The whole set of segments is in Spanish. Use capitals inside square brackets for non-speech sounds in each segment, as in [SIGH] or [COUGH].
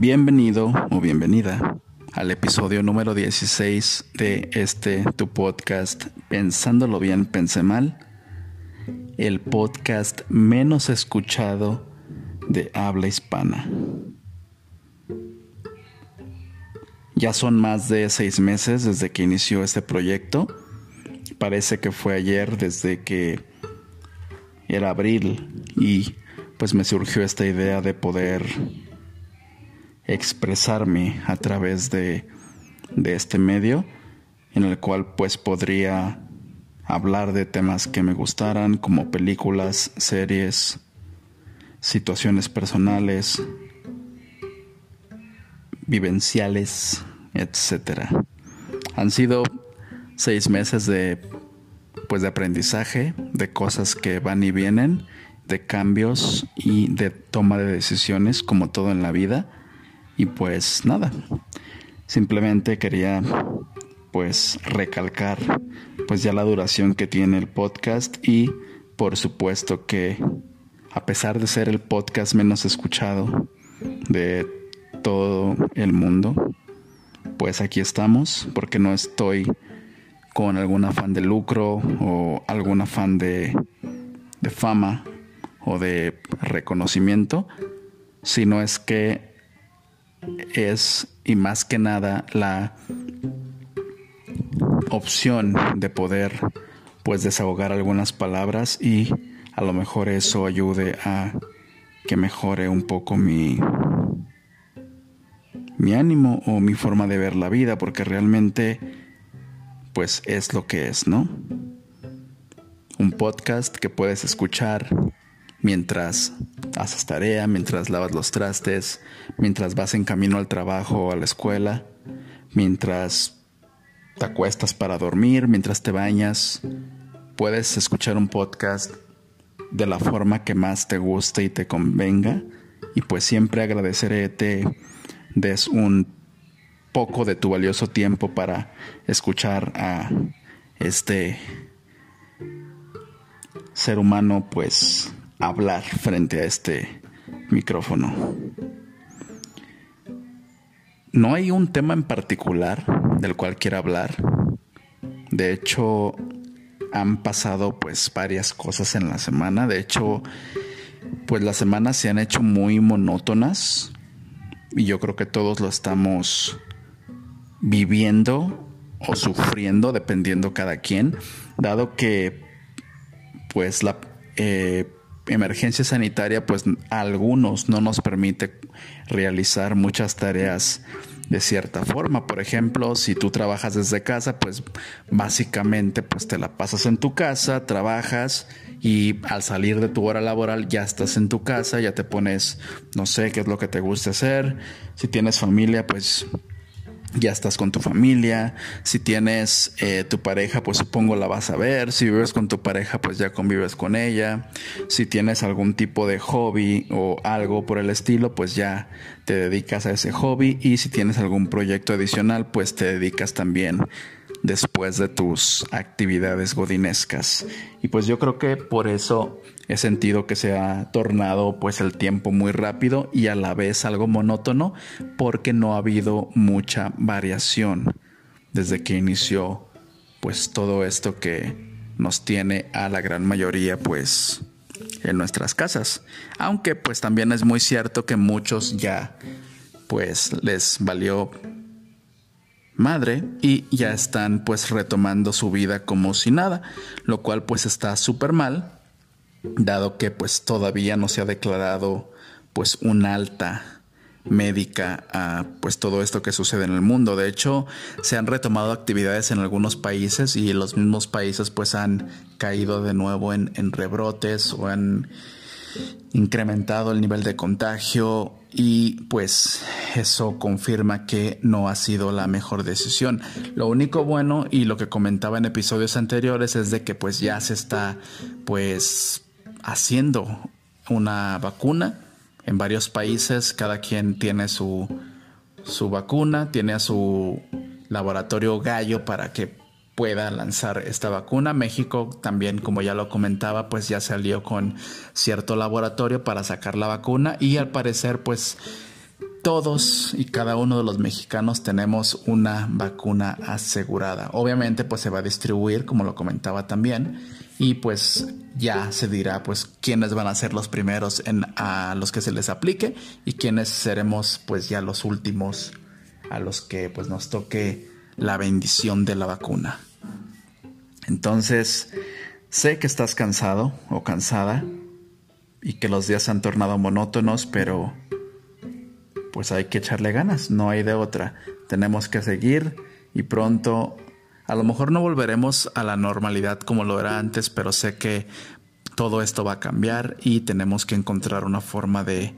Bienvenido o bienvenida al episodio número 16 de este tu podcast Pensándolo bien, pensé mal, el podcast menos escuchado de habla hispana. Ya son más de seis meses desde que inició este proyecto. Parece que fue ayer desde que era abril y pues me surgió esta idea de poder expresarme a través de, de este medio en el cual pues podría hablar de temas que me gustaran como películas, series, situaciones personales, vivenciales, etc. Han sido seis meses de pues de aprendizaje, de cosas que van y vienen, de cambios y de toma de decisiones como todo en la vida. Y pues nada, simplemente quería pues recalcar pues ya la duración que tiene el podcast y por supuesto que a pesar de ser el podcast menos escuchado de todo el mundo, pues aquí estamos porque no estoy con algún afán de lucro o algún afán de, de fama o de reconocimiento, sino es que es y más que nada la opción de poder pues desahogar algunas palabras y a lo mejor eso ayude a que mejore un poco mi mi ánimo o mi forma de ver la vida porque realmente pues es lo que es, ¿no? Un podcast que puedes escuchar mientras haces tarea, mientras lavas los trastes, mientras vas en camino al trabajo o a la escuela, mientras te acuestas para dormir, mientras te bañas. Puedes escuchar un podcast de la forma que más te guste y te convenga. Y pues siempre agradeceré te des un poco de tu valioso tiempo para escuchar a este ser humano pues hablar frente a este micrófono. No hay un tema en particular del cual quiera hablar. De hecho, han pasado pues varias cosas en la semana. De hecho, pues las semanas se han hecho muy monótonas y yo creo que todos lo estamos viviendo o sufriendo dependiendo cada quien, dado que pues la eh, emergencia sanitaria, pues a algunos no nos permite realizar muchas tareas de cierta forma. Por ejemplo, si tú trabajas desde casa, pues básicamente pues te la pasas en tu casa, trabajas y al salir de tu hora laboral ya estás en tu casa, ya te pones, no sé, qué es lo que te gusta hacer. Si tienes familia, pues ya estás con tu familia, si tienes eh, tu pareja, pues supongo la vas a ver, si vives con tu pareja, pues ya convives con ella, si tienes algún tipo de hobby o algo por el estilo, pues ya te dedicas a ese hobby y si tienes algún proyecto adicional, pues te dedicas también después de tus actividades godinescas. Y pues yo creo que por eso he sentido que se ha tornado pues el tiempo muy rápido y a la vez algo monótono porque no ha habido mucha variación desde que inició pues todo esto que nos tiene a la gran mayoría pues en nuestras casas. Aunque pues también es muy cierto que muchos ya pues les valió madre y ya están pues retomando su vida como si nada, lo cual pues está súper mal, dado que pues todavía no se ha declarado pues un alta médica a pues todo esto que sucede en el mundo. De hecho, se han retomado actividades en algunos países y los mismos países pues han caído de nuevo en, en rebrotes o han incrementado el nivel de contagio y pues eso confirma que no ha sido la mejor decisión. Lo único bueno y lo que comentaba en episodios anteriores es de que pues ya se está pues haciendo una vacuna en varios países, cada quien tiene su su vacuna, tiene a su laboratorio gallo para que pueda lanzar esta vacuna. México también, como ya lo comentaba, pues ya salió con cierto laboratorio para sacar la vacuna y al parecer pues todos y cada uno de los mexicanos tenemos una vacuna asegurada. Obviamente pues se va a distribuir, como lo comentaba también, y pues ya se dirá pues quiénes van a ser los primeros en a los que se les aplique y quiénes seremos pues ya los últimos a los que pues nos toque la bendición de la vacuna. Entonces, sé que estás cansado o cansada y que los días se han tornado monótonos, pero pues hay que echarle ganas, no hay de otra. Tenemos que seguir y pronto a lo mejor no volveremos a la normalidad como lo era antes, pero sé que todo esto va a cambiar y tenemos que encontrar una forma de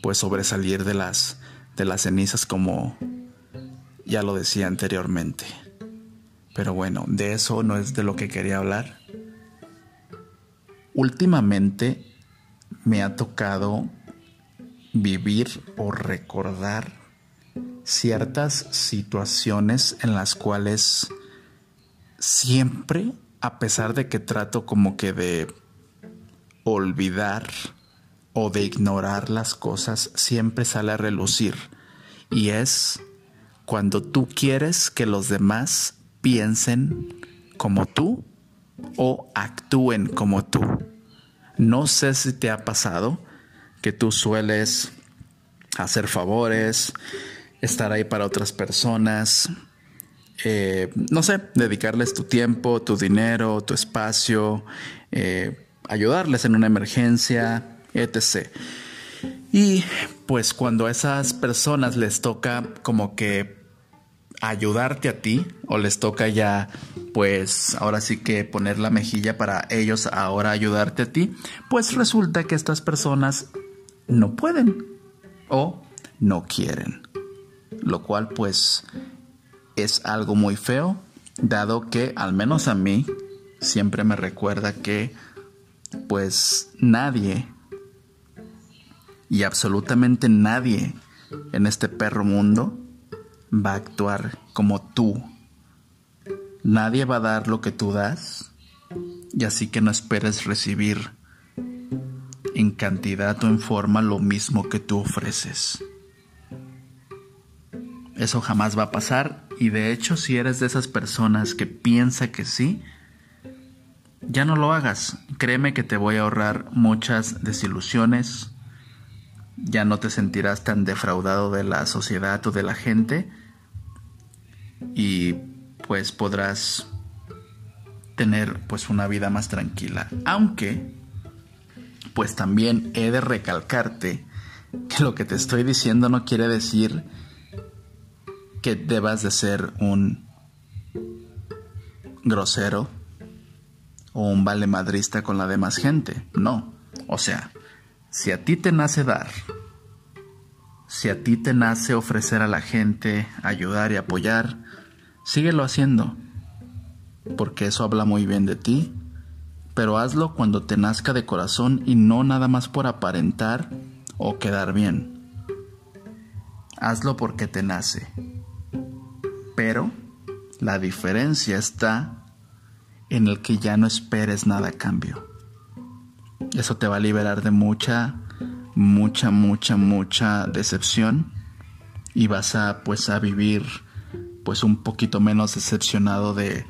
pues sobresalir de las de las cenizas como ya lo decía anteriormente. Pero bueno, de eso no es de lo que quería hablar. Últimamente me ha tocado vivir o recordar ciertas situaciones en las cuales siempre, a pesar de que trato como que de olvidar o de ignorar las cosas, siempre sale a relucir. Y es cuando tú quieres que los demás piensen como tú o actúen como tú. No sé si te ha pasado que tú sueles hacer favores, estar ahí para otras personas, eh, no sé, dedicarles tu tiempo, tu dinero, tu espacio, eh, ayudarles en una emergencia, etc. Y pues cuando a esas personas les toca como que ayudarte a ti o les toca ya pues ahora sí que poner la mejilla para ellos ahora ayudarte a ti, pues resulta que estas personas no pueden o no quieren. Lo cual pues es algo muy feo, dado que al menos a mí siempre me recuerda que pues nadie y absolutamente nadie en este perro mundo va a actuar como tú. Nadie va a dar lo que tú das y así que no esperes recibir en cantidad o en forma lo mismo que tú ofreces. Eso jamás va a pasar y de hecho si eres de esas personas que piensa que sí, ya no lo hagas. Créeme que te voy a ahorrar muchas desilusiones, ya no te sentirás tan defraudado de la sociedad o de la gente y pues podrás tener pues una vida más tranquila. Aunque pues también he de recalcarte que lo que te estoy diciendo no quiere decir que debas de ser un grosero o un vale madrista con la demás gente. No. O sea, si a ti te nace dar, si a ti te nace ofrecer a la gente, ayudar y apoyar, síguelo haciendo, porque eso habla muy bien de ti, pero hazlo cuando te nazca de corazón y no nada más por aparentar o quedar bien. Hazlo porque te nace. Pero la diferencia está en el que ya no esperes nada a cambio. Eso te va a liberar de mucha, mucha, mucha, mucha decepción y vas a pues a vivir pues un poquito menos decepcionado de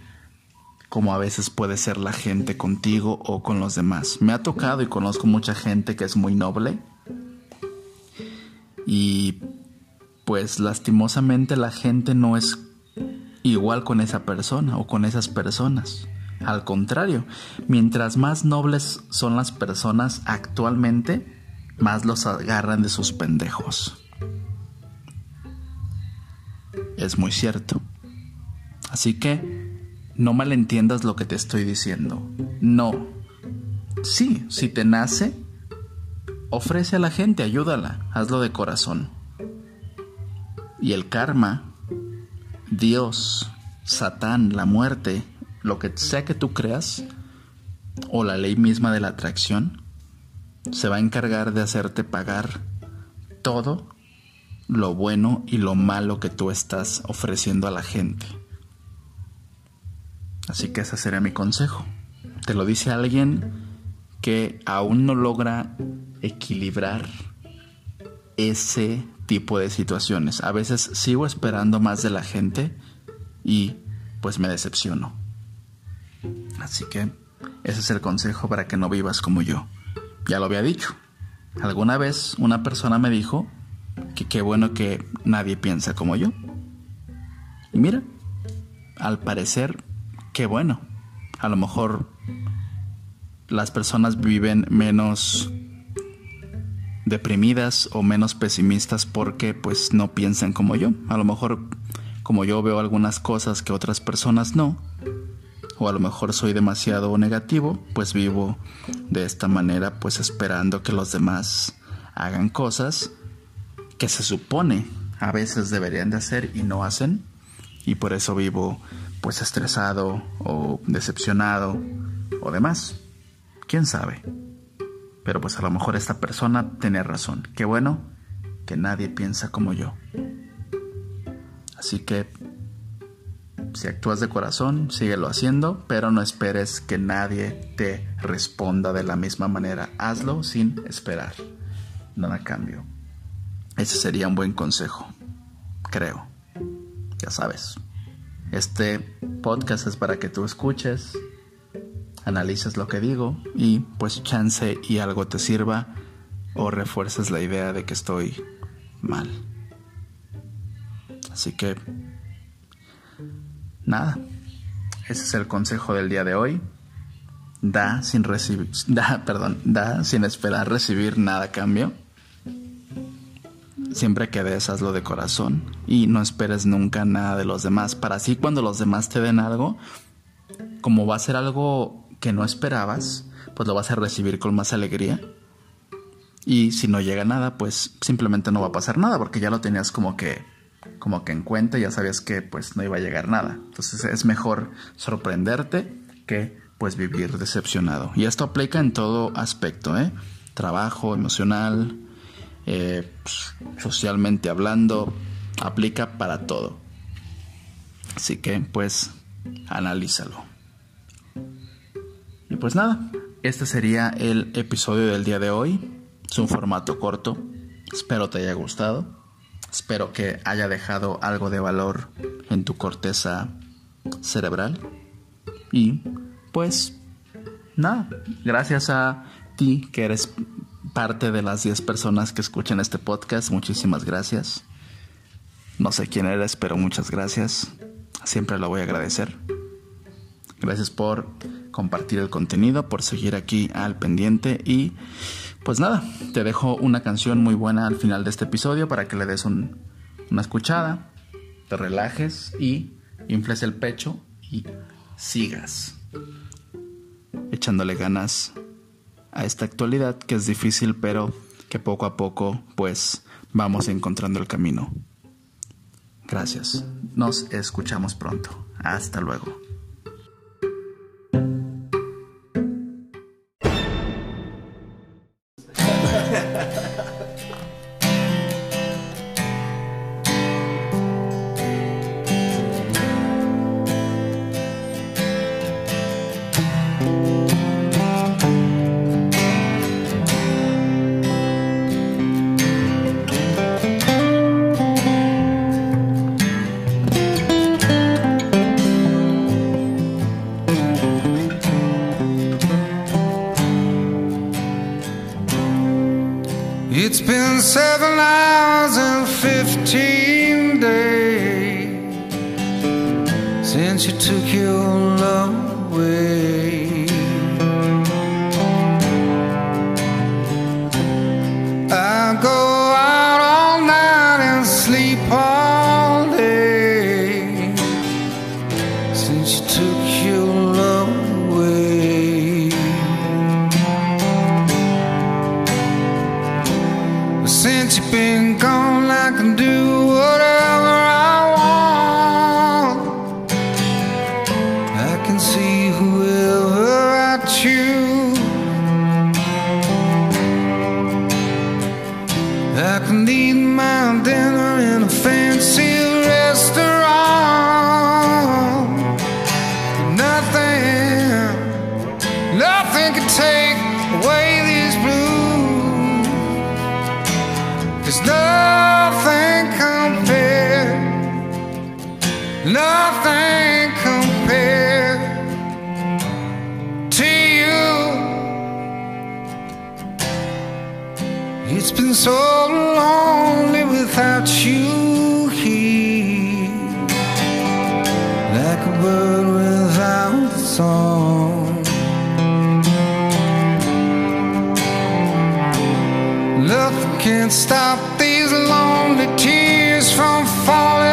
como a veces puede ser la gente contigo o con los demás. Me ha tocado y conozco mucha gente que es muy noble y pues lastimosamente la gente no es igual con esa persona o con esas personas. Al contrario, mientras más nobles son las personas actualmente, más los agarran de sus pendejos. Es muy cierto. Así que no malentiendas lo que te estoy diciendo. No. Sí, si te nace, ofrece a la gente, ayúdala, hazlo de corazón. Y el karma, Dios, Satán, la muerte, lo que sea que tú creas, o la ley misma de la atracción, se va a encargar de hacerte pagar todo lo bueno y lo malo que tú estás ofreciendo a la gente. Así que ese sería mi consejo. Te lo dice alguien que aún no logra equilibrar ese tipo de situaciones. A veces sigo esperando más de la gente y pues me decepciono. Así que ese es el consejo para que no vivas como yo. Ya lo había dicho. Alguna vez una persona me dijo que qué bueno que nadie piensa como yo. Y mira, al parecer, qué bueno. A lo mejor las personas viven menos deprimidas o menos pesimistas porque pues no piensan como yo. A lo mejor como yo veo algunas cosas que otras personas no, o a lo mejor soy demasiado negativo, pues vivo de esta manera pues esperando que los demás hagan cosas que se supone a veces deberían de hacer y no hacen y por eso vivo pues estresado o decepcionado o demás. ¿Quién sabe? Pero pues a lo mejor esta persona tenía razón. Qué bueno que nadie piensa como yo. Así que si actúas de corazón, síguelo haciendo, pero no esperes que nadie te responda de la misma manera. Hazlo sin esperar. Nada cambio. Ese sería un buen consejo, creo. Ya sabes. Este podcast es para que tú escuches, analices lo que digo y pues chance y algo te sirva o refuerces la idea de que estoy mal. Así que, nada, ese es el consejo del día de hoy. Da sin recibir, [LAUGHS] da, perdón, da sin esperar recibir nada a cambio. Siempre que des, hazlo de corazón y no esperes nunca nada de los demás. Para así cuando los demás te den algo, como va a ser algo que no esperabas, pues lo vas a recibir con más alegría. Y si no llega nada, pues simplemente no va a pasar nada, porque ya lo tenías como que, como que en cuenta, ya sabías que pues no iba a llegar nada. Entonces es mejor sorprenderte que pues vivir decepcionado. Y esto aplica en todo aspecto, ¿eh? Trabajo, emocional, eh, pues, socialmente hablando, aplica para todo. Así que pues analízalo. Y pues nada, este sería el episodio del día de hoy. Es un formato corto. Espero te haya gustado. Espero que haya dejado algo de valor en tu corteza cerebral. Y pues nada, gracias a ti que eres parte de las 10 personas que escuchan este podcast. Muchísimas gracias. No sé quién eres, pero muchas gracias. Siempre lo voy a agradecer. Gracias por compartir el contenido, por seguir aquí al pendiente y pues nada, te dejo una canción muy buena al final de este episodio para que le des una escuchada, te relajes y infles el pecho y sigas echándole ganas a esta actualidad que es difícil pero que poco a poco pues vamos encontrando el camino. Gracias. Nos escuchamos pronto. Hasta luego. [LAUGHS] 15 days since you took your love away. It's been so lonely without you here, like a bird without a song. Nothing can stop these lonely tears from falling.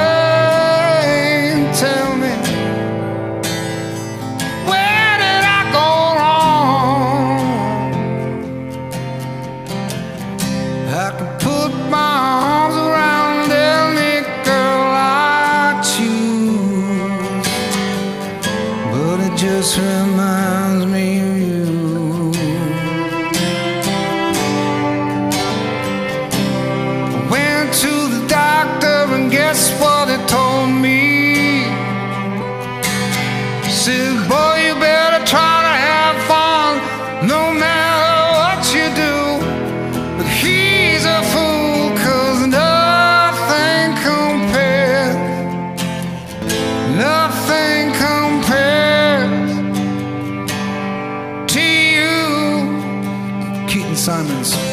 Simons.